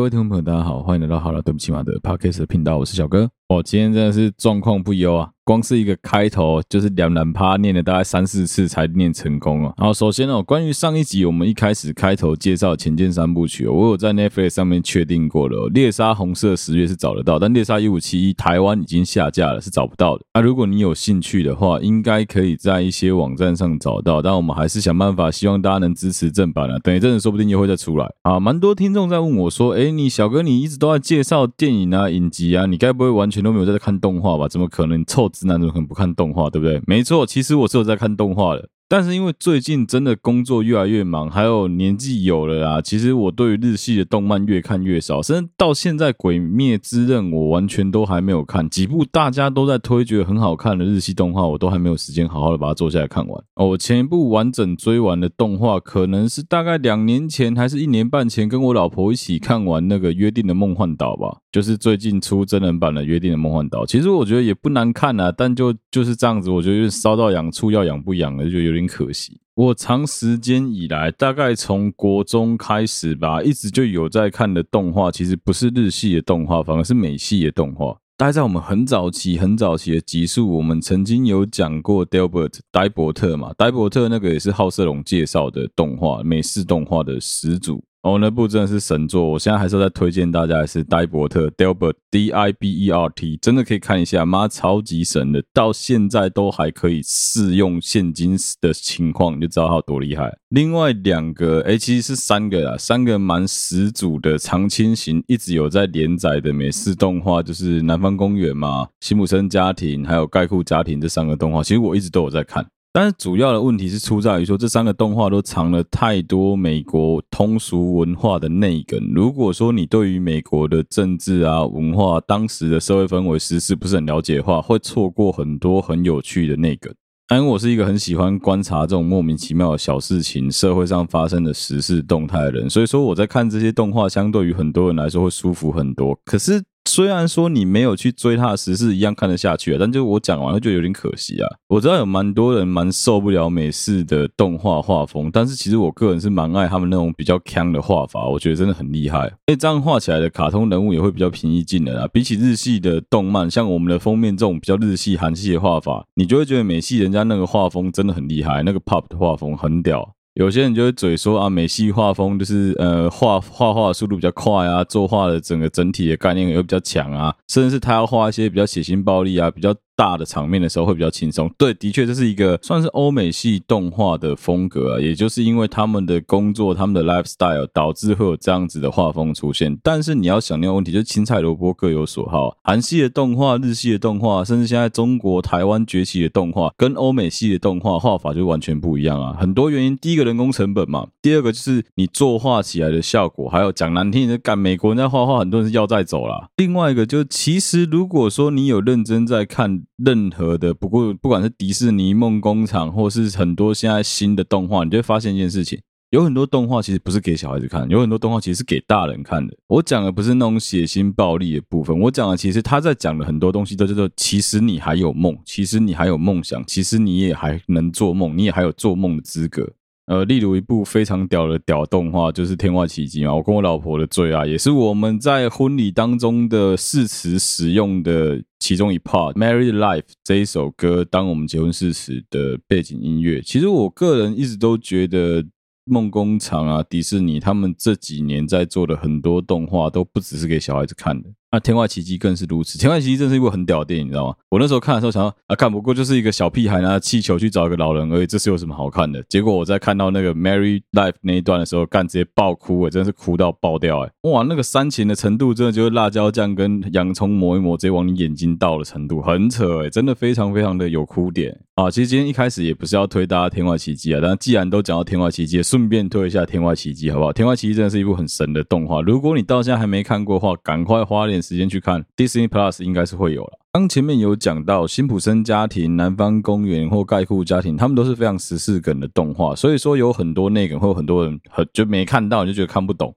各位听众朋友，大家好，欢迎来到好了，对不起马的 Podcast 频道，我是小哥。我，今天真的是状况不优啊。光是一个开头就是两两趴念了大概三四次才念成功啊。然后首先哦，关于上一集我们一开始开头介绍《潜舰三部曲》，我有在 Netflix 上面确定过了，猎杀红色十月是找得到，但猎杀一五七一台湾已经下架了，是找不到的。那如果你有兴趣的话，应该可以在一些网站上找到，但我们还是想办法，希望大家能支持正版啊。等一阵子说不定又会再出来啊。蛮多听众在问我说，诶，你小哥你一直都在介绍电影啊、影集啊，你该不会完全都没有在看动画吧？怎么可能？凑直男怎么可能不看动？画对不对？没错，其实我是有在看动画的。但是因为最近真的工作越来越忙，还有年纪有了啊，其实我对于日系的动漫越看越少，甚至到现在《鬼灭之刃》我完全都还没有看。几部大家都在推觉得很好看的日系动画，我都还没有时间好好的把它坐下来看完。哦，我前一部完整追完的动画，可能是大概两年前还是一年半前，跟我老婆一起看完那个《约定的梦幻岛》吧，就是最近出真人版的《约定的梦幻岛》。其实我觉得也不难看啊，但就就是这样子，我觉得烧到痒处要痒不痒的，就有点。可惜，我长时间以来，大概从国中开始吧，一直就有在看的动画，其实不是日系的动画，反而是美系的动画。大概在我们很早期、很早期的集数，我们曾经有讲过 Delbert 呆伯特嘛，呆伯特那个也是好色龙介绍的动画，美式动画的始祖。哦，那部真的是神作，我现在还是在推荐大家，是呆伯特 Delbert D I B E R T，真的可以看一下，妈超级神的，到现在都还可以适用现金的情况，你就知道它有多厉害。另外两个，哎，其实是三个啦，三个蛮十足的长青型，一直有在连载的美式动画，就是《南方公园》嘛，《辛普森家庭》还有《盖库家庭》这三个动画，其实我一直都有在看。但是主要的问题是出在于说，这三个动画都藏了太多美国通俗文化的内梗。如果说你对于美国的政治啊、文化、当时的社会氛围、时事不是很了解的话，会错过很多很有趣的内梗。因为我是一个很喜欢观察这种莫名其妙的小事情、社会上发生的时事动态的人，所以说我在看这些动画，相对于很多人来说会舒服很多。可是。虽然说你没有去追他的时事，一样看得下去啊，但就我讲完了就有点可惜啊。我知道有蛮多人蛮受不了美式的动画画风，但是其实我个人是蛮爱他们那种比较锵的画法，我觉得真的很厉害。因为这样画起来的卡通人物也会比较平易近人啊。比起日系的动漫，像我们的封面这种比较日系、韩系的画法，你就会觉得美系人家那个画风真的很厉害，那个 pop 的画风很屌。有些人就会嘴说啊，美系画风就是呃画画画速度比较快啊，作画的整个整体的概念又比较强啊，甚至是他要画一些比较血腥暴力啊，比较。大的场面的时候会比较轻松，对，的确这是一个算是欧美系动画的风格啊，也就是因为他们的工作、他们的 lifestyle 导致会有这样子的画风出现。但是你要想那个问题，就是青菜萝卜各有所好，韩系的动画、日系的动画，甚至现在中国台湾崛起的动画，跟欧美系的动画画法就完全不一样啊。很多原因，第一个人工成本嘛，第二个就是你作画起来的效果，还有讲难听的，干美国人在画画，很多人是要再走啦。另外一个就，其实如果说你有认真在看。任何的，不过不管是迪士尼梦工厂，或是很多现在新的动画，你就会发现一件事情：有很多动画其实不是给小孩子看，有很多动画其实是给大人看的。我讲的不是那种血腥暴力的部分，我讲的其实他在讲的很多东西都叫做，其实你还有梦，其实你还有梦想，其实你也还能做梦，你也还有做梦的资格。呃，例如一部非常屌的屌动画，就是《天外奇迹》嘛，我跟我老婆的最爱，也是我们在婚礼当中的誓词使用的其中一 part，《Married Life》这一首歌，当我们结婚誓词的背景音乐。其实我个人一直都觉得。梦工厂啊，迪士尼他们这几年在做的很多动画都不只是给小孩子看的，那《天外奇迹》更是如此。《天外奇迹》真是一部很屌的电影，你知道吗？我那时候看的时候想说啊，看不过就是一个小屁孩拿气球去找一个老人而已，这是有什么好看的？结果我在看到那个《Mary Life》那一段的时候，干直接爆哭，哎，真的是哭到爆掉，哎，哇，那个煽情的程度真的就是辣椒酱跟洋葱抹一抹，直接往你眼睛倒的程度，很扯，哎，真的非常非常的有哭点。啊，其实今天一开始也不是要推大家《天外奇迹》啊，但既然都讲到《天外奇迹》，顺便推一下《天外奇迹》好不好？《天外奇迹》真的是一部很神的动画，如果你到现在还没看过的话，赶快花点时间去看，Disney Plus 应该是会有了。刚前面有讲到《辛普森家庭》、《南方公园》或《盖库家庭》，他们都是非常时事梗的动画，所以说有很多内梗，会有很多人很就没看到，就觉得看不懂。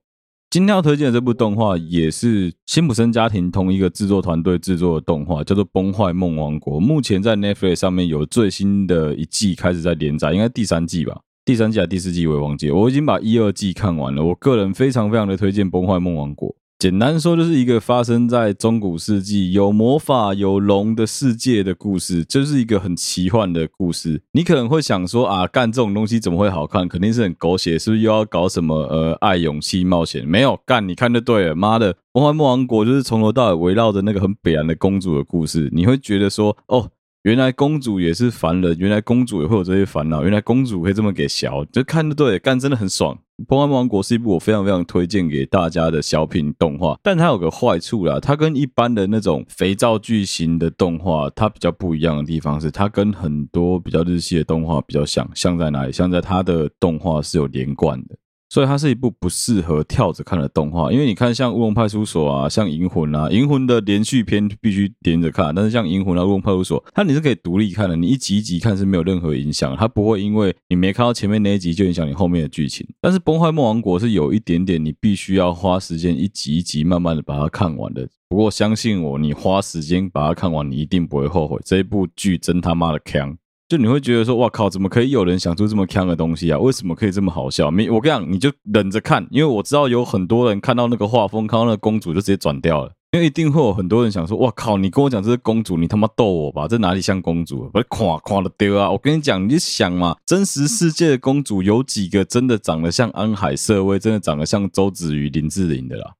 今天要推荐的这部动画也是辛普森家庭同一个制作团队制作的动画，叫做《崩坏梦王国》。目前在 Netflix 上面有最新的一季开始在连载，应该第三季吧？第三季还是第四季？我也忘记。我已经把一二季看完了。我个人非常非常的推荐《崩坏梦王国》。简单说，就是一个发生在中古世纪有魔法有龙的世界的故事，就是一个很奇幻的故事。你可能会想说啊，干这种东西怎么会好看？肯定是很狗血，是不是又要搞什么呃爱、勇气、冒险？没有干，你看就对了。妈的，崩坏梦王国就是从头到尾围绕着那个很北岸的公主的故事。你会觉得说，哦，原来公主也是凡人，原来公主也会有这些烦恼，原来公主可以这么给小，就看的对，干真的很爽。《崩坏王国》是一部我非常非常推荐给大家的小品动画，但它有个坏处啦，它跟一般的那种肥皂剧型的动画，它比较不一样的地方是，它跟很多比较日系的动画比较像，像在哪里？像在它的动画是有连贯的。所以它是一部不适合跳着看的动画，因为你看像《乌龙派出所》啊，像《银魂》啊，《银魂》的连续篇必须连着看，但是像《银魂》啊，《乌龙派出所》，它你是可以独立看的，你一集一集看是没有任何影响，它不会因为你没看到前面那一集就影响你后面的剧情。但是《崩坏梦王国》是有一点点，你必须要花时间一集一集慢慢的把它看完的。不过相信我，你花时间把它看完，你一定不会后悔。这一部剧真他妈的强。就你会觉得说，哇靠，怎么可以有人想出这么锵的东西啊？为什么可以这么好笑？没，我跟你讲，你就忍着看，因为我知道有很多人看到那个画风，看到那个公主就直接转掉了，因为一定会有很多人想说，哇靠，你跟我讲这是公主，你他妈逗我吧？这哪里像公主？不是夸夸的丢啊！我跟你讲，你就想嘛，真实世界的公主有几个真的长得像安海瑟薇，真的长得像周子瑜、林志玲的啦？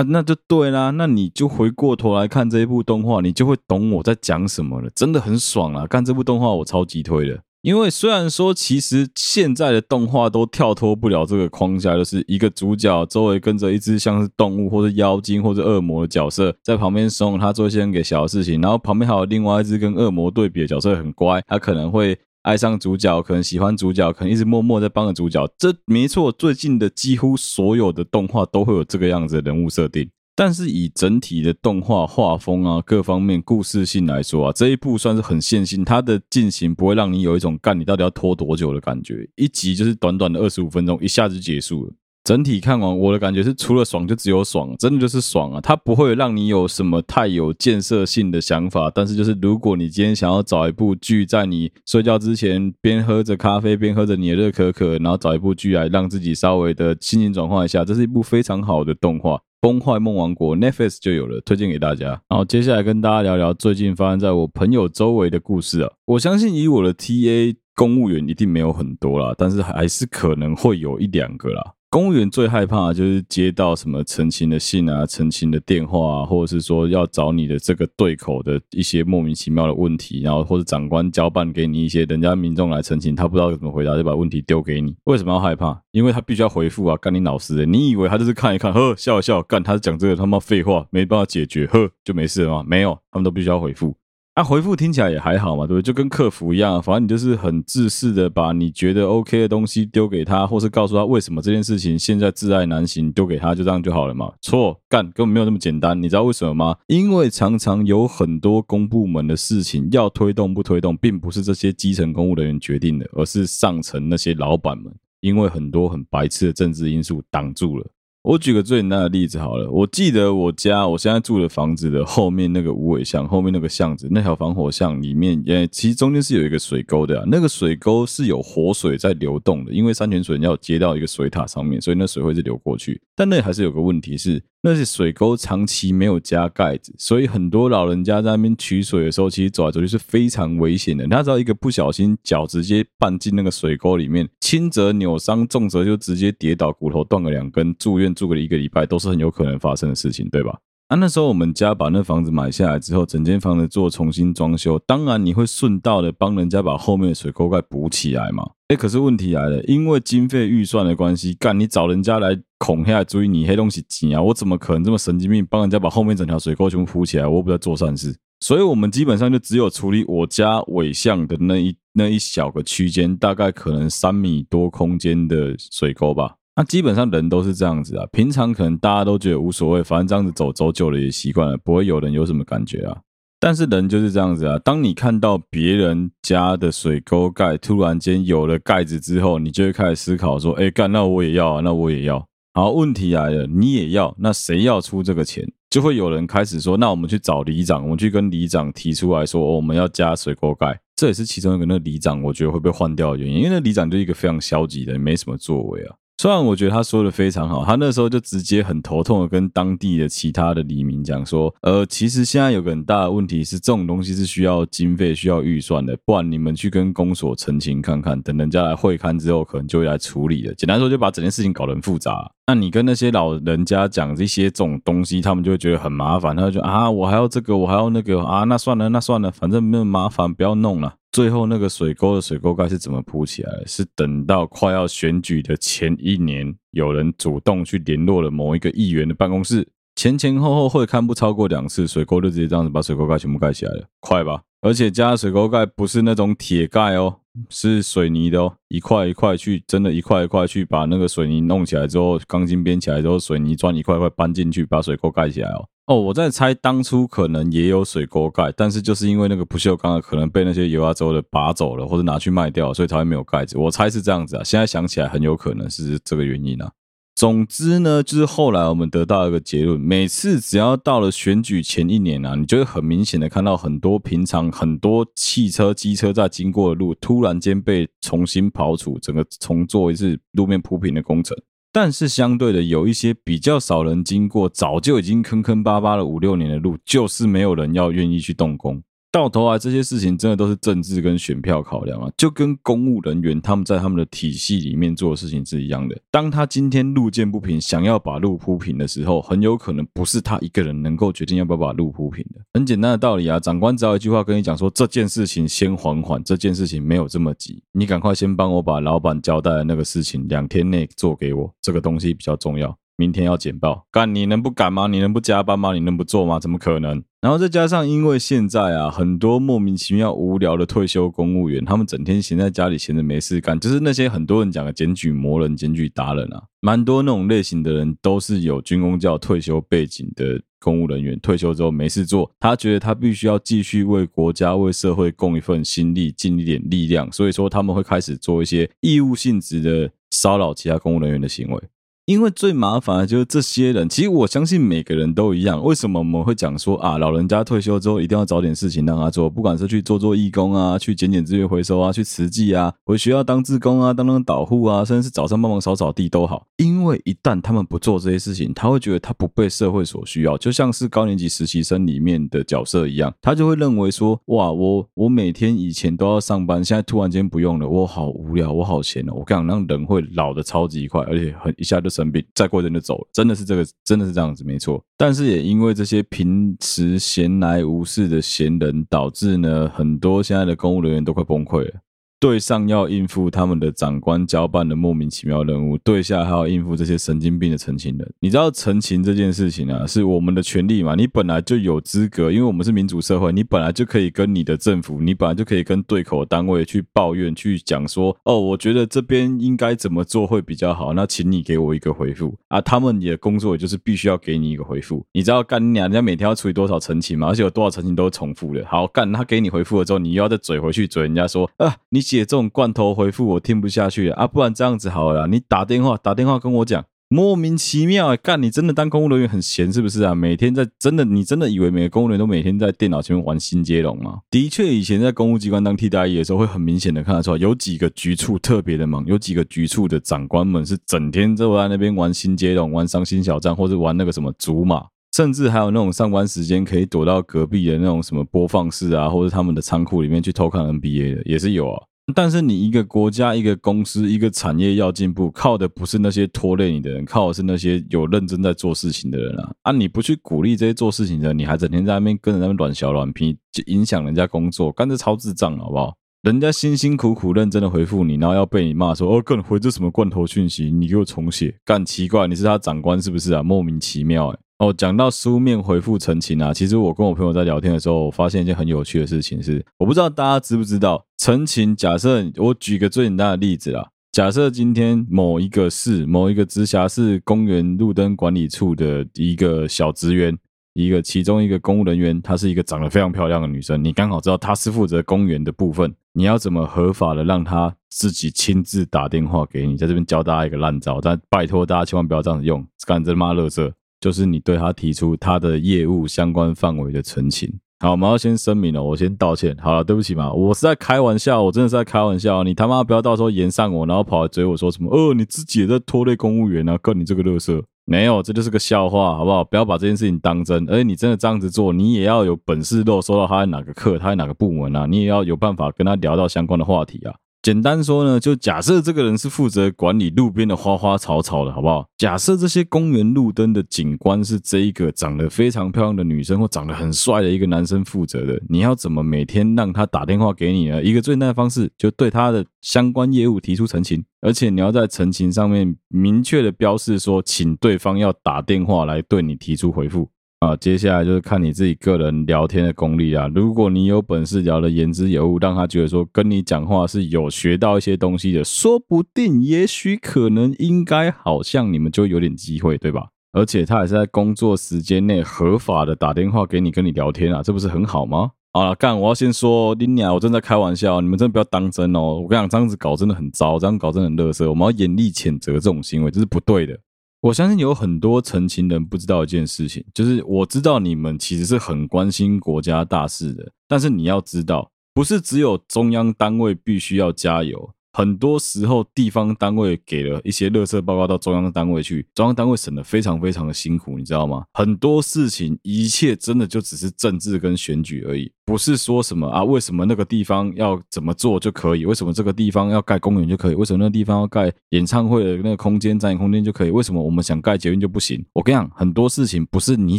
啊，那就对啦，那你就回过头来看这一部动画，你就会懂我在讲什么了，真的很爽啊！看这部动画我超级推的，因为虽然说其实现在的动画都跳脱不了这个框架，就是一个主角周围跟着一只像是动物或者妖精或者恶魔的角色在旁边怂恿他做一些很给小的事情，然后旁边还有另外一只跟恶魔对比的角色很乖，他可能会。爱上主角，可能喜欢主角，可能一直默默在帮着主角。这没错，最近的几乎所有的动画都会有这个样子的人物设定。但是以整体的动画画风啊，各方面故事性来说啊，这一部算是很线性，它的进行不会让你有一种干你到底要拖多久的感觉。一集就是短短的二十五分钟，一下子结束了。整体看完，我的感觉是除了爽就只有爽，真的就是爽啊！它不会让你有什么太有建设性的想法，但是就是如果你今天想要找一部剧，在你睡觉之前边喝着咖啡边喝着你的热可可，然后找一部剧来让自己稍微的心情转换一下，这是一部非常好的动画《崩坏梦王国》，Netflix 就有了，推荐给大家。然后接下来跟大家聊聊最近发生在我朋友周围的故事啊，我相信以我的 TA 公务员一定没有很多啦，但是还是可能会有一两个啦。公务员最害怕就是接到什么澄清的信啊、澄清的电话啊，或者是说要找你的这个对口的一些莫名其妙的问题，然后或者长官交办给你一些人家民众来澄清，他不知道怎么回答，就把问题丢给你。为什么要害怕？因为他必须要回复啊！干你老师的，你以为他就是看一看，呵，笑一笑，干他是讲这个他妈废话，没办法解决，呵，就没事了吗？没有，他们都必须要回复。那、回复听起来也还好嘛，对不对？就跟客服一样、反正你就是很自私的把你觉得 OK 的东西丢给他，或是告诉他为什么这件事情现在窒碍难行，丢给他就这样就好了嘛？错，干根本没有那么简单。你知道为什么吗？因为常常有很多公部门的事情要推动不推动，并不是这些基层公务人员决定的，而是上层那些老板们，因为很多很白痴的政治因素挡住了。我举个最简单的例子好了，我记得我家我现在住的房子的后面那个无尾巷，后面那个巷子，那条防火巷里面，也，其实中间是有一个水沟的啊，那个水沟是有活水在流动的，因为山泉水要接到一个水塔上面，所以那水会是流过去，但那还是有个问题是。那些水沟长期没有加盖子，所以很多老人家在那边取水的时候，其实走来走去是非常危险的。他只要一个不小心，脚直接绊进那个水沟里面，轻则扭伤，重则就直接跌倒，骨头断个两根，住院住个一个礼拜，都是很有可能发生的事情，对吧？啊，那时候我们家把那房子买下来之后，整间房子做重新装修，当然你会顺道的帮人家把后面的水沟盖补起来嘛。哎，可是问题来了，因为经费预算的关系，干你找人家来恐吓追你黑东西急啊，我怎么可能这么神经病，帮人家把后面整条水沟全部铺起来？我又不在做善事，所以我们基本上就只有处理我家尾巷的那一那一小个区间，大概可能三米多空间的水沟吧。那基本上人都是这样子啊，平常可能大家都觉得无所谓，反正这样子走走久了也习惯了，不会有人有什么感觉啊。但是人就是这样子啊，当你看到别人家的水沟盖突然间有了盖子之后，你就会开始思考说，哎干，那我也要啊，那我也要。好，问题来了，你也要，那谁要出这个钱？就会有人开始说，那我们去找里长，我们去跟里长提出来说，我们要加水沟盖。这也是其中一个那里长，我觉得会被换掉的原因，因为那里长就一个非常消极的，没什么作为啊。虽然我觉得他说的非常好，他那时候就直接很头痛的跟当地的其他的黎民讲说，呃，其实现在有个很大的问题是，这种东西是需要经费、需要预算的，不然你们去跟公所陈情看看，等人家来会勘之后，可能就会来处理的。简单说，就把整件事情搞得很复杂。那你跟那些老人家讲这些这种东西，他们就会觉得很麻烦，他就觉得啊，我还要这个，我还要那个啊，那算了，那算了，反正没有麻烦，不要弄了。最后那个水沟的水沟盖是怎么铺起来？是等到快要选举的前一年，有人主动去联络了某一个议员的办公室，前前后后会看不超过两次，水沟就直接这样子把水沟盖全部盖起来了，快吧？而且加水沟盖不是那种铁盖哦，是水泥的哦，一块一块去，真的，一块一块去把那个水泥弄起来之后，钢筋编起来之后，水泥砖一块块搬进去，把水沟盖起来哦。哦，我在猜当初可能也有水沟盖，但是就是因为那个不锈钢的可能被那些油压州的拔走了，或者拿去卖掉，所以才会没有盖子。我猜是这样子啊，现在想起来很有可能是这个原因啊。总之呢，就是后来我们得到一个结论：每次只要到了选举前一年啊，你就会很明显的看到很多平常很多汽车、机车在经过的路，突然间被重新刨除，整个重做一次路面铺平的工程。但是相对的，有一些比较少人经过，早就已经坑坑巴巴了五六年的路，就是没有人要愿意去动工。到头来，这些事情真的都是政治跟选票考量啊，就跟公务人员他们在他们的体系里面做的事情是一样的。当他今天路见不平，想要把路铺平的时候，很有可能不是他一个人能够决定要不要把路铺平的。很简单的道理啊，长官只要一句话跟你讲说，这件事情先缓缓，这件事情没有这么急，你赶快先帮我把老板交代的那个事情两天内做给我，这个东西比较重要。明天要简报，干你能不赶吗？你能不加班吗？你能不做吗？怎么可能？然后再加上，因为现在啊，很多莫名其妙无聊的退休公务员，他们整天闲在家里，闲着没事干，就是那些很多人讲的检举魔人、检举达人啊，蛮多那种类型的人，都是有军公教退休背景的公务人员，退休之后没事做，他觉得他必须要继续为国家、为社会供一份心力，尽一点力量，所以说他们会开始做一些义务性质的骚扰其他公务人员的行为。因为最麻烦的就是这些人，其实我相信每个人都一样。为什么我们会讲说啊，老人家退休之后一定要找点事情让他做，不管是去做做义工啊，去捡捡资源回收啊，去慈济啊，回学校当志工啊，当当导护啊，甚至是早上帮忙扫扫地都好。因为一旦他们不做这些事情，他会觉得他不被社会所需要，就像是高年级实习生里面的角色一样，他就会认为说，哇，我我每天以前都要上班，现在突然间不用了，我好无聊，我好闲哦。我跟你讲，让人会老的超级快，而且很一下就生病，再过一阵就走了，真的是这个，真的是这样子，没错。但是也因为这些平时闲来无事的闲人，导致呢，很多现在的公务人员都快崩溃了。对上要应付他们的长官交办的莫名其妙任务，对下还要应付这些神经病的陈情人。你知道陈情这件事情啊，是我们的权利嘛？你本来就有资格，因为我们是民主社会，你本来就可以跟你的政府，你本来就可以跟对口单位去抱怨，去讲说，哦，我觉得这边应该怎么做会比较好，那请你给我一个回复啊。他们也工作也就是必须要给你一个回复。你知道干你娘，人家每天要处理多少陈情吗？而且有多少陈情都是重复的。好干，他给你回复了之后，你又要再嘴回去嘴人家说，啊，你。写这种罐头回复我听不下去啊！不然这样子好了，你打电话打电话跟我讲，莫名其妙哎，干你真的当公务人员很闲是不是啊？每天在真的你真的以为每个公务员都每天在电脑前面玩新接龙吗？的确，以前在公务机关当替代役的时候，会很明显的看得出来，有几个局处特别的忙，有几个局处的长官们是整天都在那边玩新接龙、玩伤心小站，或者玩那个什么竹马。甚至还有那种上班时间可以躲到隔壁的那种什么播放室啊，或者他们的仓库里面去偷看 NBA 的，也是有啊。但是你一个国家、一个公司、一个产业要进步，靠的不是那些拖累你的人，靠的是那些有认真在做事情的人啊！啊，你不去鼓励这些做事情的人，你还整天在那边跟着他们乱小软皮，就影响人家工作，干这超智障，好不好？人家辛辛苦苦认真的回复你，然后要被你骂说哦，干回这什么罐头讯息？你给我重写，干奇怪，你是他长官是不是啊？莫名其妙哎、哦，讲到书面回复陈情啊，其实我跟我朋友在聊天的时候，我发现一件很有趣的事情是，我不知道大家知不知道，陈情。假设我举个最简单的例子啊，假设今天某一个市、某一个直辖市公园路灯管理处的一个小职员，一个其中一个公务人员，她是一个长得非常漂亮的女生，你刚好知道她是负责公园的部分，你要怎么合法的让她自己亲自打电话给你，在这边教大家一个烂招，但拜托大家千万不要这样子用，干这妈垃圾。就是你对他提出他的业务相关范围的陈情，好，我们要先声明了，我先道歉。好了，对不起嘛，我是在开玩笑，我真的是在开玩笑。你他妈不要到时候言上我，然后跑来追我说什么？哦，你自己也在拖累公务员啊？干你这个乐色！没有，这就是个笑话，好不好？不要把这件事情当真。而且你真的这样子做，你也要有本事都收到他在哪个课，他在哪个部门啊？你也要有办法跟他聊到相关的话题啊。简单说呢，就假设这个人是负责管理路边的花花草草的，好不好？假设这些公园路灯的景观是这一个长得非常漂亮的女生或长得很帅的一个男生负责的，你要怎么每天让他打电话给你呢？一个最简单的方式，就对他的相关业务提出陈情，而且你要在陈情上面明确的标示说，请对方要打电话来对你提出回复。啊，接下来就是看你自己个人聊天的功力啊。如果你有本事聊得言之有物，让他觉得说跟你讲话是有学到一些东西的，说不定、也许、可能、应该、好像你们就有点机会，对吧？而且他也是在工作时间内合法的打电话给你，跟你聊天啊，这不是很好吗？好了，干，我要先说，林鸟，我真的在开玩笑，你们真的不要当真哦。我跟你讲，这样子搞真的很糟，这样搞真的很垃圾，我们要严厉谴责这种行为，这是不对的。我相信有很多成情人不知道一件事情，就是我知道你们其实是很关心国家大事的，但是你要知道，不是只有中央单位必须要加油。很多时候，地方单位给了一些垃圾报告到中央单位去，中央单位审得非常非常的辛苦，你知道吗？很多事情，一切真的就只是政治跟选举而已，不是说什么啊，为什么那个地方要怎么做就可以？为什么这个地方要盖公园就可以？为什么那个地方要盖演唱会的那个空间、展演空间就可以？为什么我们想盖捷运就不行？我跟你讲，很多事情不是你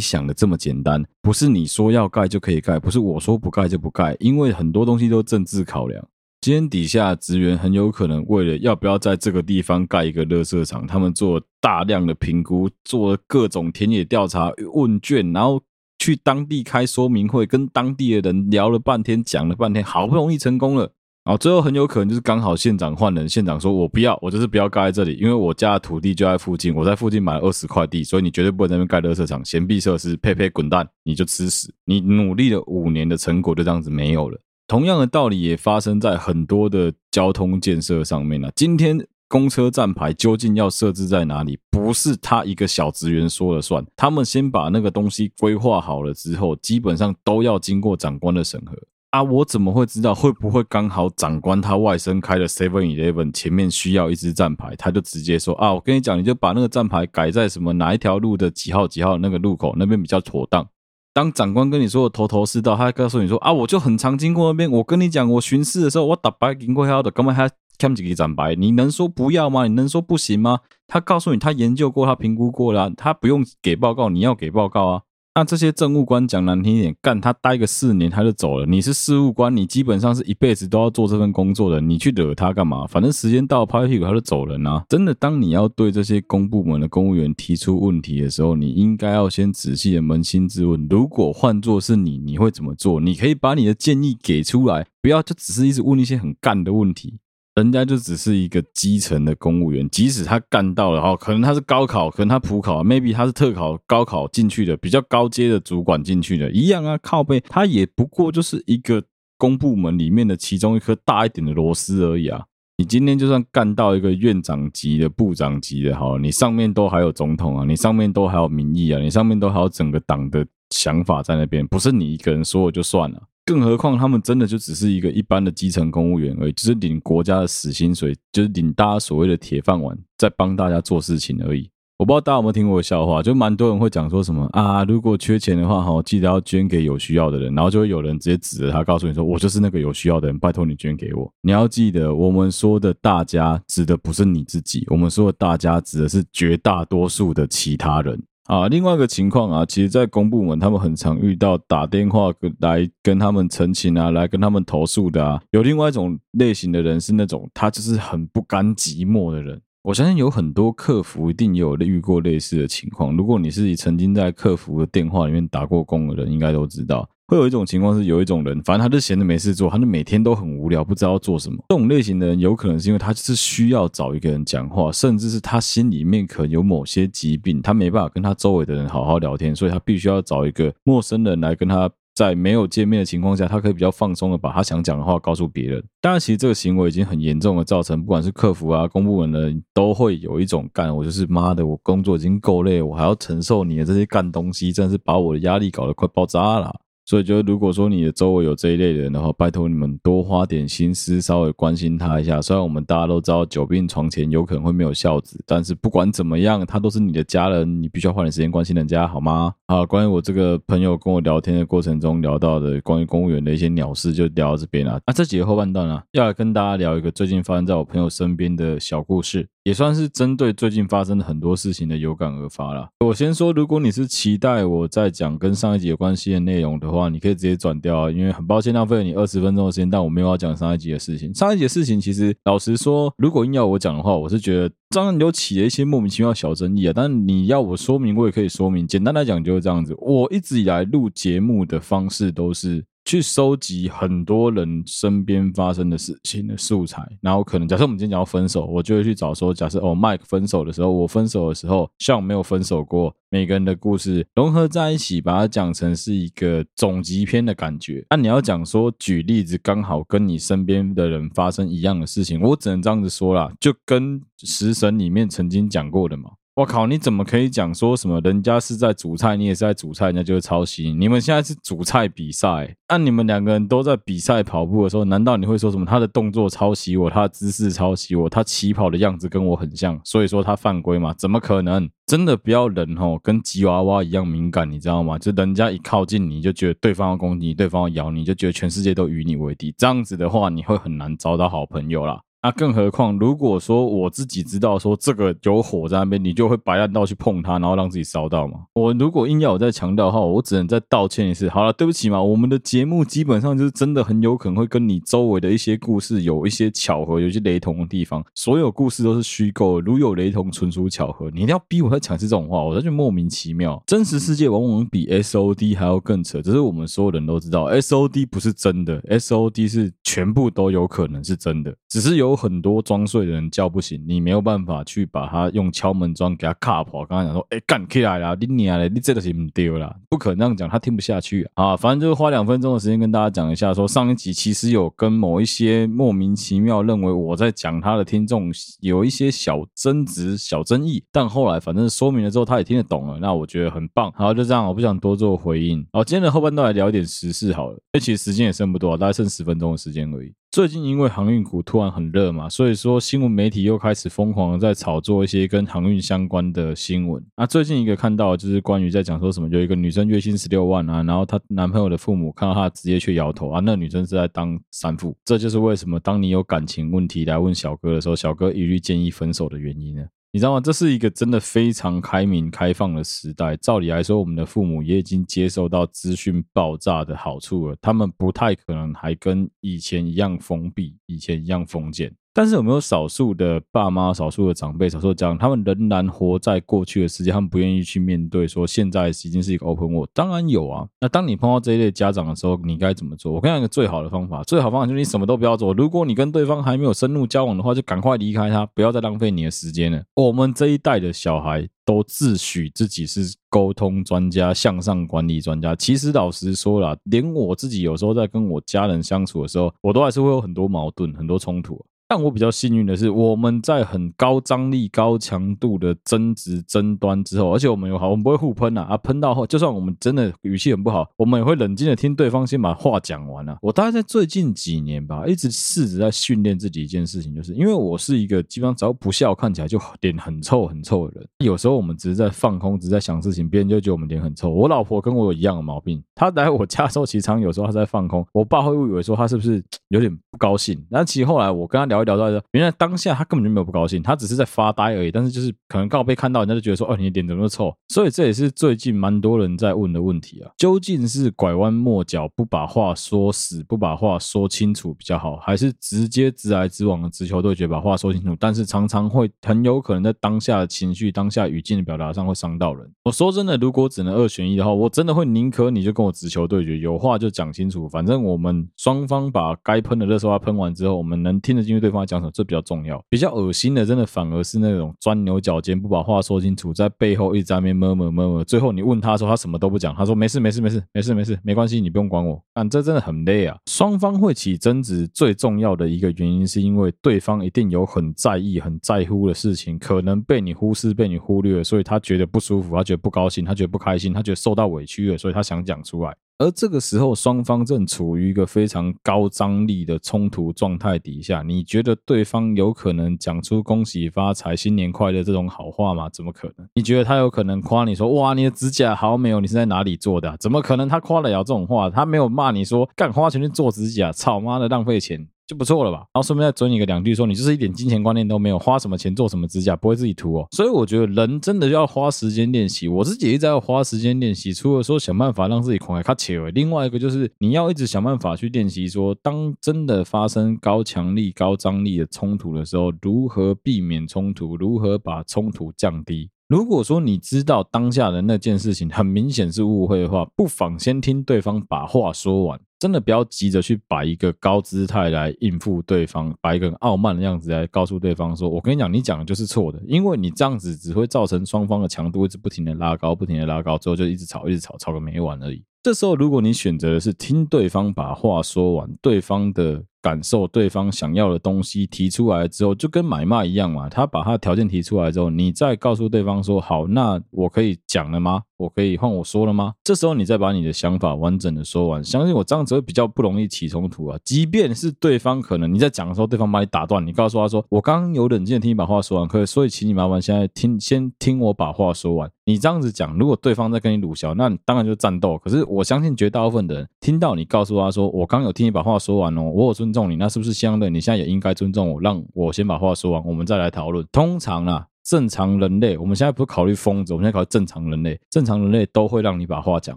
想的这么简单，不是你说要盖就可以盖，不是我说不盖就不盖，因为很多东西都政治考量。今天底下职员很有可能为了要不要在这个地方盖一个垃圾场，他们做大量的评估，做了各种田野调查问卷，然后去当地开说明会，跟当地的人聊了半天，讲了半天，好不容易成功了，然后最后很有可能就是刚好县长换人，县长说我不要，我就是不要盖在这里，因为我家的土地就在附近，我在附近买了二十块地，所以你绝对不能在那边盖垃圾场，闲闭设施，呸呸，滚蛋，你就吃屎，你努力了五年的成果就这样子没有了。同样的道理也发生在很多的交通建设上面了。今天公车站牌究竟要设置在哪里？不是他一个小职员说了算，他们先把那个东西规划好了之后，基本上都要经过长官的审核啊。我怎么会知道会不会刚好长官他外甥开的 Seven Eleven 前面需要一支站牌，他就直接说啊，我跟你讲，你就把那个站牌改在什么哪一条路的几号几号那个路口那边比较妥当。当长官跟你说的头头是道，他还告诉你说啊，我就很常经过那边。我跟你讲，我巡视的时候，我打白经过他的，根本还看几个展白？你能说不要吗？你能说不行吗？他告诉你，他研究过，他评估过了，他不用给报告，你要给报告啊。那这些政务官讲难听一点，干他待个四年他就走了。你是事务官，你基本上是一辈子都要做这份工作的，你去惹他干嘛？反正时间到，拍屁股他就走人啊！真的，当你要对这些公部门的公务员提出问题的时候，你应该要先仔细的扪心自问：如果换作是你，你会怎么做？你可以把你的建议给出来，不要就只是一直问一些很干的问题。人家就只是一个基层的公务员，即使他干到了哈，可能他是高考，可能他普考，maybe 他是特考、高考进去的，比较高阶的主管进去的，一样啊，靠背，他也不过就是一个公部门里面的其中一颗大一点的螺丝而已啊。你今天就算干到一个院长级的、部长级的，好，你上面都还有总统啊，你上面都还有民意啊，你上面都还有整个党的想法在那边，不是你一个人说了就算了。更何况，他们真的就只是一个一般的基层公务员而已，就是领国家的死薪水，就是领大家所谓的铁饭碗，在帮大家做事情而已。我不知道大家有没有听过笑话，就蛮多人会讲说什么啊，如果缺钱的话，哈，记得要捐给有需要的人，然后就会有人直接指着他，告诉你说，我就是那个有需要的人，拜托你捐给我。你要记得，我们说的大家指的不是你自己，我们说的大家指的是绝大多数的其他人。啊，另外一个情况啊，其实，在公部门，他们很常遇到打电话来跟他们澄清啊，来跟他们投诉的啊。有另外一种类型的人，是那种他就是很不甘寂寞的人。我相信有很多客服一定有遇过类似的情况。如果你是曾经在客服的电话里面打过工的人，应该都知道。会有一种情况是，有一种人，反正他就闲着没事做，他就每天都很无聊，不知道做什么。这种类型的人，有可能是因为他就是需要找一个人讲话，甚至是他心里面可能有某些疾病，他没办法跟他周围的人好好聊天，所以他必须要找一个陌生人来跟他在没有见面的情况下，他可以比较放松的把他想讲的话告诉别人。当然，其实这个行为已经很严重的造成，不管是客服啊、公部门的人，都会有一种干，我就是妈的，我工作已经够累，我还要承受你的这些干东西，真是把我的压力搞得快爆炸了。所以，就如果说你的周围有这一类人的话，拜托你们多花点心思，稍微关心他一下。虽然我们大家都知道久病床前有可能会没有孝子，但是不管怎么样，他都是你的家人，你必须要花点时间关心人家，好吗？好，关于我这个朋友跟我聊天的过程中聊到的关于公务员的一些鸟事，就聊到这边了。那这几个后半段呢、啊，要来跟大家聊一个最近发生在我朋友身边的小故事。也算是针对最近发生的很多事情的有感而发啦。我先说，如果你是期待我在讲跟上一集有关系的内容的话，你可以直接转掉啊，因为很抱歉浪费了你二十分钟的时间，但我没有要讲上一集的事情。上一集的事情其实老实说，如果硬要我讲的话，我是觉得当然有起了一些莫名其妙小争议啊。但你要我说明，我也可以说明。简单来讲就是这样子。我一直以来录节目的方式都是。去收集很多人身边发生的事情的素材，然后可能假设我们今天讲到分手，我就会去找说，假设哦，Mike 分手的时候，我分手的时候，像我没有分手过，每个人的故事融合在一起，把它讲成是一个总集篇的感觉。那你要讲说举例子，刚好跟你身边的人发生一样的事情，我只能这样子说啦，就跟食神里面曾经讲过的嘛。我靠！你怎么可以讲说什么？人家是在煮菜，你也是在煮菜，人家就是抄袭。你们现在是煮菜比赛，那你们两个人都在比赛跑步的时候，难道你会说什么？他的动作抄袭我，他的姿势抄袭我，他起跑的样子跟我很像，所以说他犯规吗？怎么可能？真的不要人吼，跟吉娃娃一样敏感，你知道吗？就人家一靠近你就觉得对方要攻击你，对方要咬你，就觉得全世界都与你为敌。这样子的话，你会很难找到好朋友啦。那、更何况，如果说我自己知道说这个有火在那边，你就会白烂到去碰它，然后让自己烧到嘛？我如果硬要我再强调的话，我只能再道歉一次。好了，对不起嘛，我们的节目基本上就是真的很有可能会跟你周围的一些故事有一些巧合，有些雷同的地方。所有故事都是虚构，如有雷同，纯属巧合。你一定要逼我再讲一次这种话，我就莫名其妙。真实世界往往比 SOD 还要更扯，只是我们所有人都知道，SOD 不是真的，SOD 是全部都有可能是真的，只是有。有很多装睡的人叫不醒，你没有办法去把他用敲门砖给他卡破。刚才讲说，哎、干起来啦，你娘嘞，你这个是不对啦，不可能这样讲，他听不下去啊。反正就是花两分钟的时间跟大家讲一下说，上一集其实有跟某一些莫名其妙认为我在讲他的听众有一些小争执、小争议，但后来反正说明了之后，他也听得懂了，那我觉得很棒。好，就这样，我不想多做回应。好，今天的后半段来聊一点时事好了，因为其实时间也剩不多，大概剩十分钟的时间而已。最近因为航运股突然很热嘛，所以说新闻媒体又开始疯狂的在炒作一些跟航运相关的新闻。那最近一个看到就是关于在讲说什么，有一个女生月薪十六万啊，然后她男朋友的父母看到她直接去摇头啊，那女生是在当三妇。这就是为什么当你有感情问题来问小哥的时候，小哥一律建议分手的原因呢？你知道吗？这是一个真的非常开明、开放的时代。照理来说，我们的父母也已经接受到资讯爆炸的好处了，他们不太可能还跟以前一样封闭，以前一样封建。但是有没有少数的爸妈、少数的长辈、少数的家长，他们仍然活在过去的世界，他们不愿意去面对说现在已经是一个 open world？当然有啊。那当你碰到这一类家长的时候，你该怎么做？我跟你讲一个最好的方法，最好方法就是你什么都不要做。如果你跟对方还没有深入交往的话，就赶快离开他，不要再浪费你的时间了。我们这一代的小孩都自诩自己是沟通专家、向上管理专家，其实老实说啦，连我自己有时候在跟我家人相处的时候，我都还是会有很多矛盾、很多冲突。但我比较幸运的是，我们在很高张力、高强度的争执、争端之后，而且我们有好，我们不会互喷啊，啊，喷到后，就算我们真的语气很不好，我们也会冷静的听对方先把话讲完啊。我大概在最近几年吧，一直试着在训练自己一件事情，就是因为我是一个基本上只要不笑，看起来就脸很臭、很臭的人。有时候我们只是在放空，只是在想事情，别人就觉得我们脸很臭。我老婆跟我有一样的毛病，她来我家的时候，其实常有时候她在放空，我爸会误以为说她是不是 有点不高兴。但其实后来我跟她聊。聊到说，原来当下他根本就没有不高兴，他只是在发呆而已。但是就是可能刚好被看到，人家就觉得说：“哦，你的脸怎么那么臭？”所以这也是最近蛮多人在问的问题啊。究竟是拐弯抹角，不把话说死，不把话说清楚比较好，还是直接直来直往的直球对决，把话说清楚？但是常常会很有可能在当下的情绪、当下语境的表达上会伤到人。我说真的，如果只能二选一的话，我真的会宁可你就跟我直球对决，有话就讲清楚。反正我们双方把该喷的热搜话喷完之后，我们能听得进去对方讲什么，这比较重要。比较恶心的，真的反而是那种钻牛角尖，不把话说清楚，在背后一直在那边 murmur murmur，最后你问他说他什么都不讲，他说没事没事没事没事没事没关系，你不用管我。但这真的很累啊！双方会起争执，最重要的一个原因是因为对方一定有很在意、很在乎的事。情，可能被你忽视、被你忽略，所以他觉得不舒服，他觉得不高兴，他觉得不开心，他觉得受到委屈了，所以他想讲出来。而这个时候双方正处于一个非常高张力的冲突状态底下，你觉得对方有可能讲出恭喜发财、新年快乐这种好话吗？怎么可能？你觉得他有可能夸你说哇，你的指甲好美哦，你是在哪里做的？怎么可能他夸得了这种话？他没有骂你说干花钱去做指甲，操妈的浪费钱。就不错了吧，然后顺便再嘴你个两句，说你就是一点金钱观念都没有，花什么钱做什么指甲，不会自己涂哦。所以我觉得人真的要花时间练习，我自己一直在花时间练习。除了说想办法让自己狂来卡切，另外一个就是你要一直想办法去练习，说当真的发生高强力、高张力的冲突的时候，如何避免冲突，如何把冲突降低。如果说你知道当下的那件事情很明显是误会的话，不妨先听对方把话说完。真的不要急着去摆一个高姿态来应付对方，摆一个傲慢的样子来告诉对方说：“我跟你讲，你讲的就是错的，因为你这样子只会造成双方的强度一直不停的拉高，不停的拉高，之后就一直吵，一直吵，吵个没完而已。”这时候，如果你选择的是听对方把话说完，对方的。感受对方想要的东西提出来之后，就跟买卖一样嘛。他把他的条件提出来之后，你再告诉对方说：“好，那我可以讲了吗？我可以换我说了吗？”这时候你再把你的想法完整的说完，相信我，这样子会比较不容易起冲突啊。即便是对方可能你在讲的时候，对方把你打断，你告诉他说：“我刚刚有冷静的听你把话说完，可以，所以请你麻烦现在听，先听我把话说完。”你这样子讲，如果对方在跟你鲁小，那当然就战斗。可是我相信绝大部分的人听到你告诉他说：“我刚有听你把话说完哦，我有尊重你。”那是不是相对你现在也应该尊重我，让我先把话说完，我们再来讨论。通常啊。正常人类，我们现在不考虑疯子，我们现在考虑正常人类。正常人类都会让你把话讲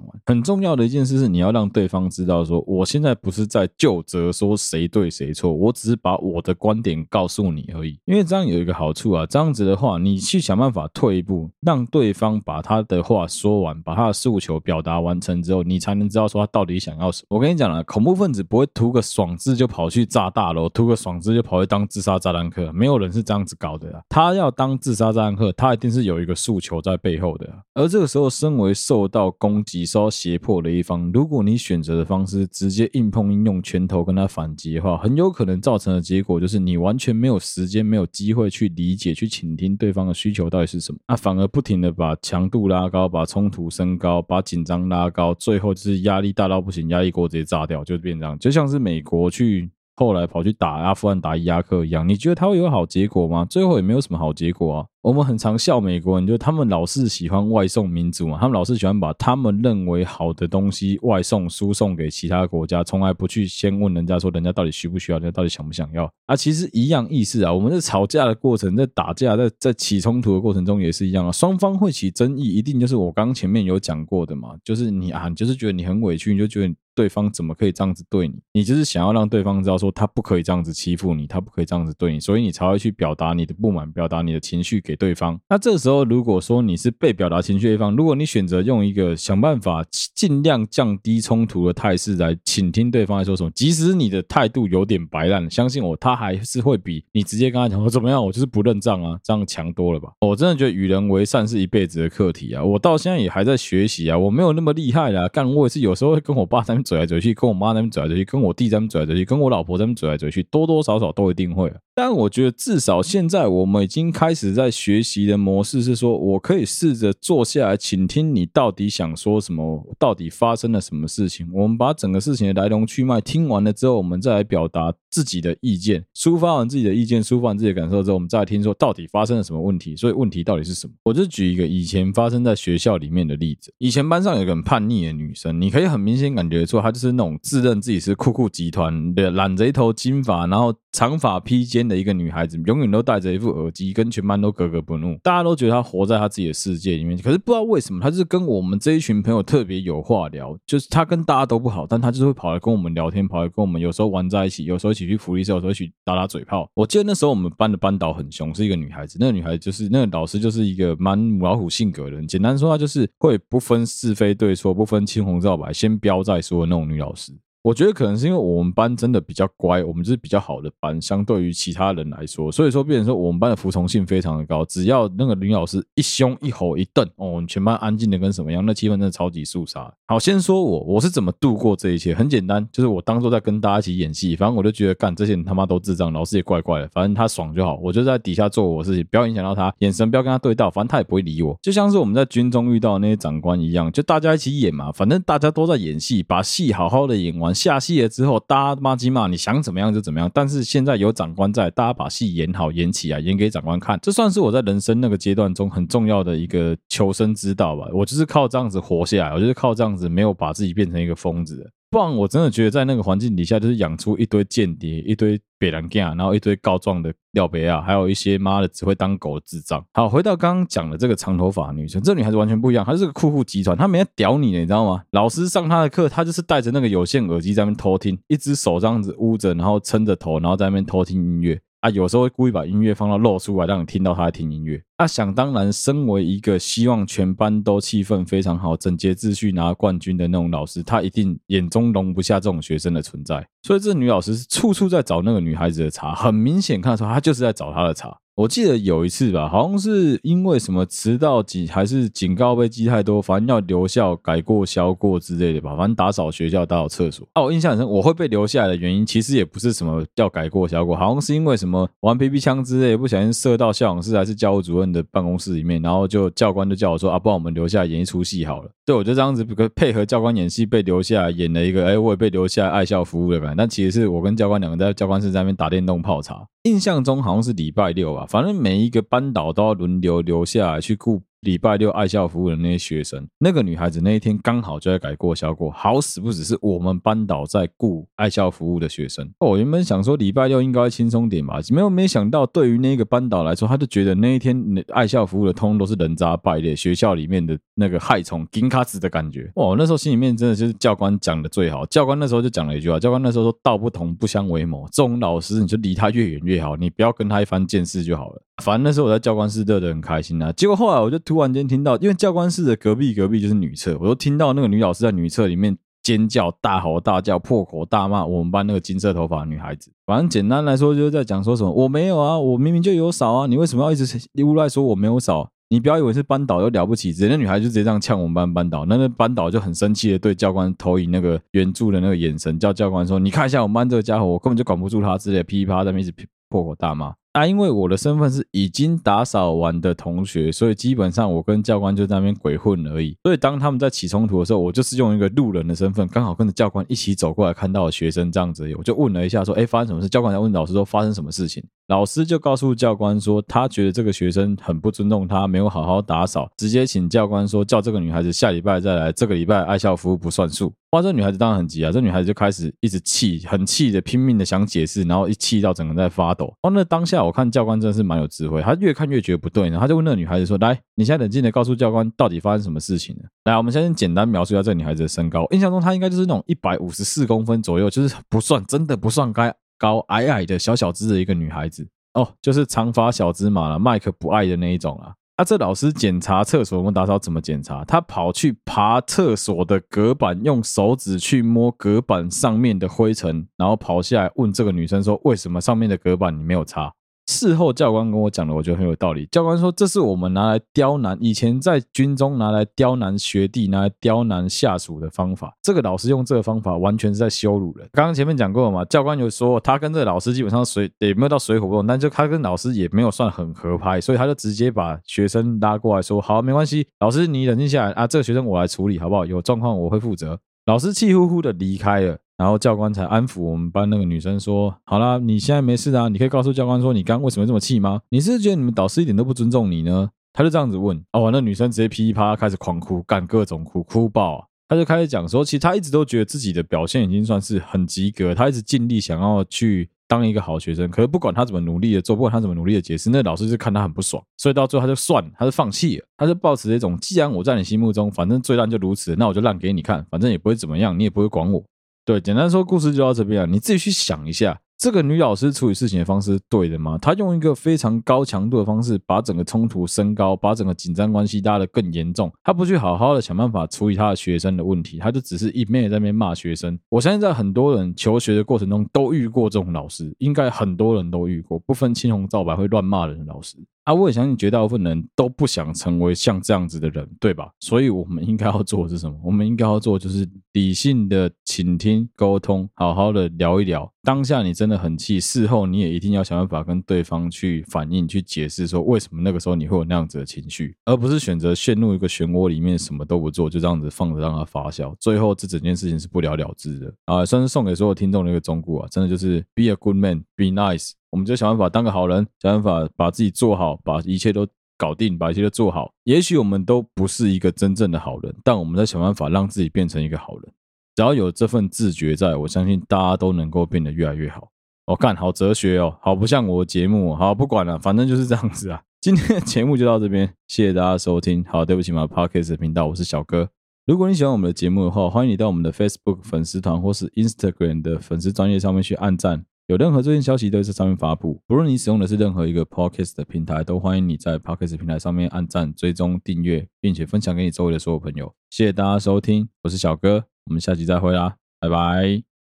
完。很重要的一件事是，你要让对方知道说，我现在不是在就责说谁对谁错，我只是把我的观点告诉你而已。因为这样有一个好处啊，这样子的话，你去想办法退一步，让对方把他的话说完，把他的诉求表达完成之后，你才能知道说他到底想要什么。我跟你讲了，恐怖分子不会图个爽字就跑去炸大楼，图个爽字就跑去当自杀炸弹客，没有人是这样子搞的啊。他要当自杀炸弹客，他一定是有一个诉求在背后的。而这个时候，身为受到攻击、受到胁迫的一方，如果你选择的方式直接硬碰硬，用拳头跟他反击的话，很有可能造成的结果就是你完全没有时间、没有机会去理解、去倾听对方的需求到底是什么，那反而不停的把强度拉高，把冲突升高，把紧张拉高，最后就是压力大到不行，压力锅直接炸掉，就变这样，就像是美国去。后来跑去打阿富汗、打伊拉克一样，你觉得他会有好结果吗？最后也没有什么好结果啊。我们很常笑美国人，就他们老是喜欢外送民主嘛，他们老是喜欢把他们认为好的东西外送、输送给其他国家，从来不去先问人家说人家到底需不需要，人家到底想不想要啊。其实一样意思啊。我们在吵架的过程，在打架、在在起冲突的过程中也是一样啊。双方会起争议，一定就是我刚前面有讲过的嘛，就是你啊，你就是觉得你很委屈，你就觉得。对方怎么可以这样子对你？你就是想要让对方知道说他不可以这样子欺负你，他不可以这样子对你，所以你才会去表达你的不满，表达你的情绪给对方。那这时候，如果说你是被表达情绪一方，如果你选择用一个想办法尽量降低冲突的态势来倾听对方在说什么，即使你的态度有点白烂，相信我，他还是会比你直接跟他讲说怎么样，我就是不认账啊，这样强多了吧？我真的觉得与人为善是一辈子的课题啊，我到现在也还在学习啊，我没有那么厉害啦，干我也是有时候会跟我爸在嘴来嘴去，跟我妈那边嘴来嘴去，跟我弟在那嘴来嘴去，跟我老婆在那嘴来嘴去，多多少少都一定会。但我觉得至少现在我们已经开始在学习的模式是说，我可以试着坐下来倾听你到底想说什么，到底发生了什么事情。我们把整个事情的来龙去脉听完了之后，我们再来表达自己的意见，抒发完自己的意见，抒发完自己的感受之后，我们再来听说到底发生了什么问题。所以问题到底是什么？我就举一个以前发生在学校里面的例子。以前班上有个很叛逆的女生，你可以很明显感觉出她就是那种自认自己是酷酷集团的，染着一头金发，然后长发披肩的一个女孩子，永远都戴着一副耳机，跟全班都格格不入。大家都觉得她活在她自己的世界里面，可是不知道为什么，她就是跟我们这一群朋友特别有话聊。就是她跟大家都不好，但她就是会跑来跟我们聊天，跑来跟我们有时候玩在一起，有时候一起去福利社，有时候一起打打嘴炮。我记得那时候我们班的班导很凶，是一个女孩子。那个女孩子就是那个老师，就是一个蛮母老虎性格的人。简单说，她就是会不分是非对错，不分青红皂白，先飙再说那种女老师。我觉得可能是因为我们班真的比较乖，我们就是比较好的班，相对于其他人来说，所以说变成说我们班的服从性非常的高。只要那个女老师一凶一吼一瞪，哦，我们全班安静的跟什么样，那气氛真的超级肃杀。好，先说我我是怎么度过这一切，很简单，就是我当做在跟大家一起演戏，反正我就觉得干这些人他妈都智障，老师也怪怪的，反正他爽就好，我就在底下做我的事情，不要影响到他，眼神不要跟他对到，反正他也不会理我。就像是我们在军中遇到那些长官一样，就大家一起演嘛，反正大家都在演戏，把戏好好的演完，下戏了之后。大家骂鸡骂，你想怎么样就怎么样。但是现在有长官在，大家把戏演好演起来，演给长官看。这算是我在人生那个阶段中很重要的一个求生之道吧。我就是靠这样子活下来，我就是靠这样子没有把自己变成一个疯子。不然我真的觉得在那个环境底下，就是养出一堆间谍，一堆北兰干，然后一堆告状的廖北亚，还有一些妈的只会当狗的智障。好，回到刚刚讲的这个长头发女生，这女孩子完全不一样，她是个酷酷集团，她没屌你呢，你知道吗？老师上她的课，她就是戴着那个有线耳机在那边偷听，一只手这样子捂着，然后撑着头，然后在那边偷听音乐。啊，有时候会故意把音乐放到露出来，让你听到他在听音乐。那想当然，身为一个希望全班都气氛非常好、整洁秩序拿冠军的那种老师，他一定眼中容不下这种学生的存在。所以，这女老师是处处在找那个女孩子的茬，很明显看得出她就是在找她的茬。我记得有一次吧，好像是因为什么迟到几还是警告被记太多，反正要留校改过销过之类的吧，反正打扫学校、打扫厕所。啊，我印象很深，我会被留下来的原因，其实也不是什么要改过销过，好像是因为什么玩 BB 枪之类，不小心射到校长室还是教务主任的办公室里面，然后就教官就叫我说啊，不然我们留下来演一出戏好了。对，我就这样子配合教官演戏，被留下来演了一个，哎，我也被留下来爱校服务的感觉。但其实是我跟教官两个在教官室在那边打电动泡茶。印象中好像是礼拜六吧，反正每一个班导都要轮流留下来去顾。礼拜六爱校服务的那些学生，那个女孩子那一天刚好就在改过销过，好死不死是我们班导在雇爱校服务的学生。我原本想说礼拜六应该会轻松点吧，没有没想到对于那个班导来说，他就觉得那一天爱校服务的通通都是人渣败类，学校里面的那个害虫、金卡子的感觉。哇，那时候心里面真的就是教官讲的最好，教官那时候就讲了一句话，教官那时候说道不同不相为谋，这种老师你就离他越远越好，你不要跟他一番见识就好了。反正那时候我在教官室乐得很开心啊，结果后来我就突然间听到，因为教官室的隔壁隔壁就是女厕，我就听到那个女老师在女厕里面尖叫、大吼大叫、破口大骂我们班那个金色头发女孩子。反正简单来说，就是在讲说什么我没有啊，我明明就有扫啊，你为什么要一直诬赖说我没有扫？你不要以为是班导就了不起，直接那女孩就直接这样呛我们班班导，那个班导就很生气的对教官投以那个援助的那个眼神，叫教官说：“你看一下我们班这个家伙，我根本就管不住他之类的，噼啪在那边一直破口大骂。”啊，因为我的身份是已经打扫完的同学，所以基本上我跟教官就在那边鬼混而已。所以当他们在起冲突的时候，我就是用一个路人的身份，刚好跟着教官一起走过来，看到学生这样子，我就问了一下，说：“哎，发生什么事？”教官才问老师说：“发生什么事情？”老师就告诉教官说：“他觉得这个学生很不尊重他，没有好好打扫，直接请教官说叫这个女孩子下礼拜再来，这个礼拜爱校服务不算数。”哇，这女孩子当然很急啊，这女孩子就开始一直气，很气的拼命的想解释，然后一气到整个在发抖。哦，那当下我看教官真的是。蛮有智慧，他越看越觉得不对呢，他就问那个女孩子说：“来，你现在冷静的告诉教官，到底发生什么事情了？”来，我们先简单描述一下这个女孩子的身高。印象中她应该就是那种一百五十四公分左右，就是不算 真的不算该高，矮矮的小小只的一个女孩子哦，就是长发小芝麻了，麦克不爱的那一种啊。啊，这老师检查厕所，我们打扫怎么检查？他跑去爬厕所的隔板，用手指去摸隔板上面的灰尘，然后跑下来问这个女生说：“为什么上面的隔板你没有擦？”事后教官跟我讲的，我觉得很有道理。教官说，这是我们拿来刁难，以前在军中拿来刁难学弟、拿来刁难下属的方法。这个老师用这个方法，完全是在羞辱人。刚刚前面讲过了嘛，教官有说他跟这个老师基本上水也没有到水火不容，但就他跟老师也没有算很合拍，所以他就直接把学生拉过来说：“好，没关系，老师你冷静下来啊，这个学生我来处理好不好？有状况我会负责。”老师气呼呼的离开了。然后教官才安抚我们班那个女生说：“好啦，你现在没事啊，你可以告诉教官说你刚刚为什么这么气吗？你是不是觉得你们导师一点都不尊重你呢？”他就这样子问。哦，那女生直接噼里啪啦开始狂哭，干各种哭，哭爆啊！他就开始讲说，其实他一直都觉得自己的表现已经算是很及格，他一直尽力想要去当一个好学生。可是不管他怎么努力的做，不管他怎么努力的解释，那老师就看他很不爽，所以到最后他就算了，他就放弃了，他就抱持这种，既然我在你心目中反正最烂就如此，那我就烂给你看，反正也不会怎么样，你也不会管我。对，简单说，故事就到这边了。你自己去想一下，这个女老师处理事情的方式是对的吗？她用一个非常高强度的方式，把整个冲突升高，把整个紧张关系拉得更严重。她不去好好的想办法处理她的学生的问题，她就只是一面在那边骂学生。我相信在很多人求学的过程中都遇过这种老师，应该很多人都遇过，不分青红皂白会乱骂人的老师。啊，我也相信绝大部分人都不想成为像这样子的人，对吧？所以我们应该要做的是什么？我们应该要做就是理性的倾听、沟通，好好的聊一聊。当下你真的很气，事后你也一定要想办法跟对方去反映、去解释，说为什么那个时候你会有那样子的情绪，而不是选择陷入一个漩涡里面，什么都不做，就这样子放着让它发酵，最后这整件事情是不了了之的。啊，算是送给所有听众的一个忠告啊，真的就是 be a good man, be nice。我们就想办法当个好人，想办法把自己做好，把一切都搞定，把一切都做好。也许我们都不是一个真正的好人，但我们在想办法让自己变成一个好人。只要有这份自觉在，我相信大家都能够变得越来越好。我看好哲学哦，好不像我的节目。好，不管了，反正就是这样子啊。今天的节目就到这边，谢谢大家收听。好，对不起嘛，Podcast 频道，我是小哥。如果你喜欢我们的节目的话，欢迎你到我们的 Facebook 粉丝团或是 Instagram 的粉丝专页上面去按赞。有任何最新消息都在上面发布，不论你使用的是任何一个 Podcast 的平台，都欢迎你在 Podcast 平台上面按赞、追踪、订阅，并且分享给你周围的所有朋友。谢谢大家收听，我是小哥，我们下期再会啦，拜拜。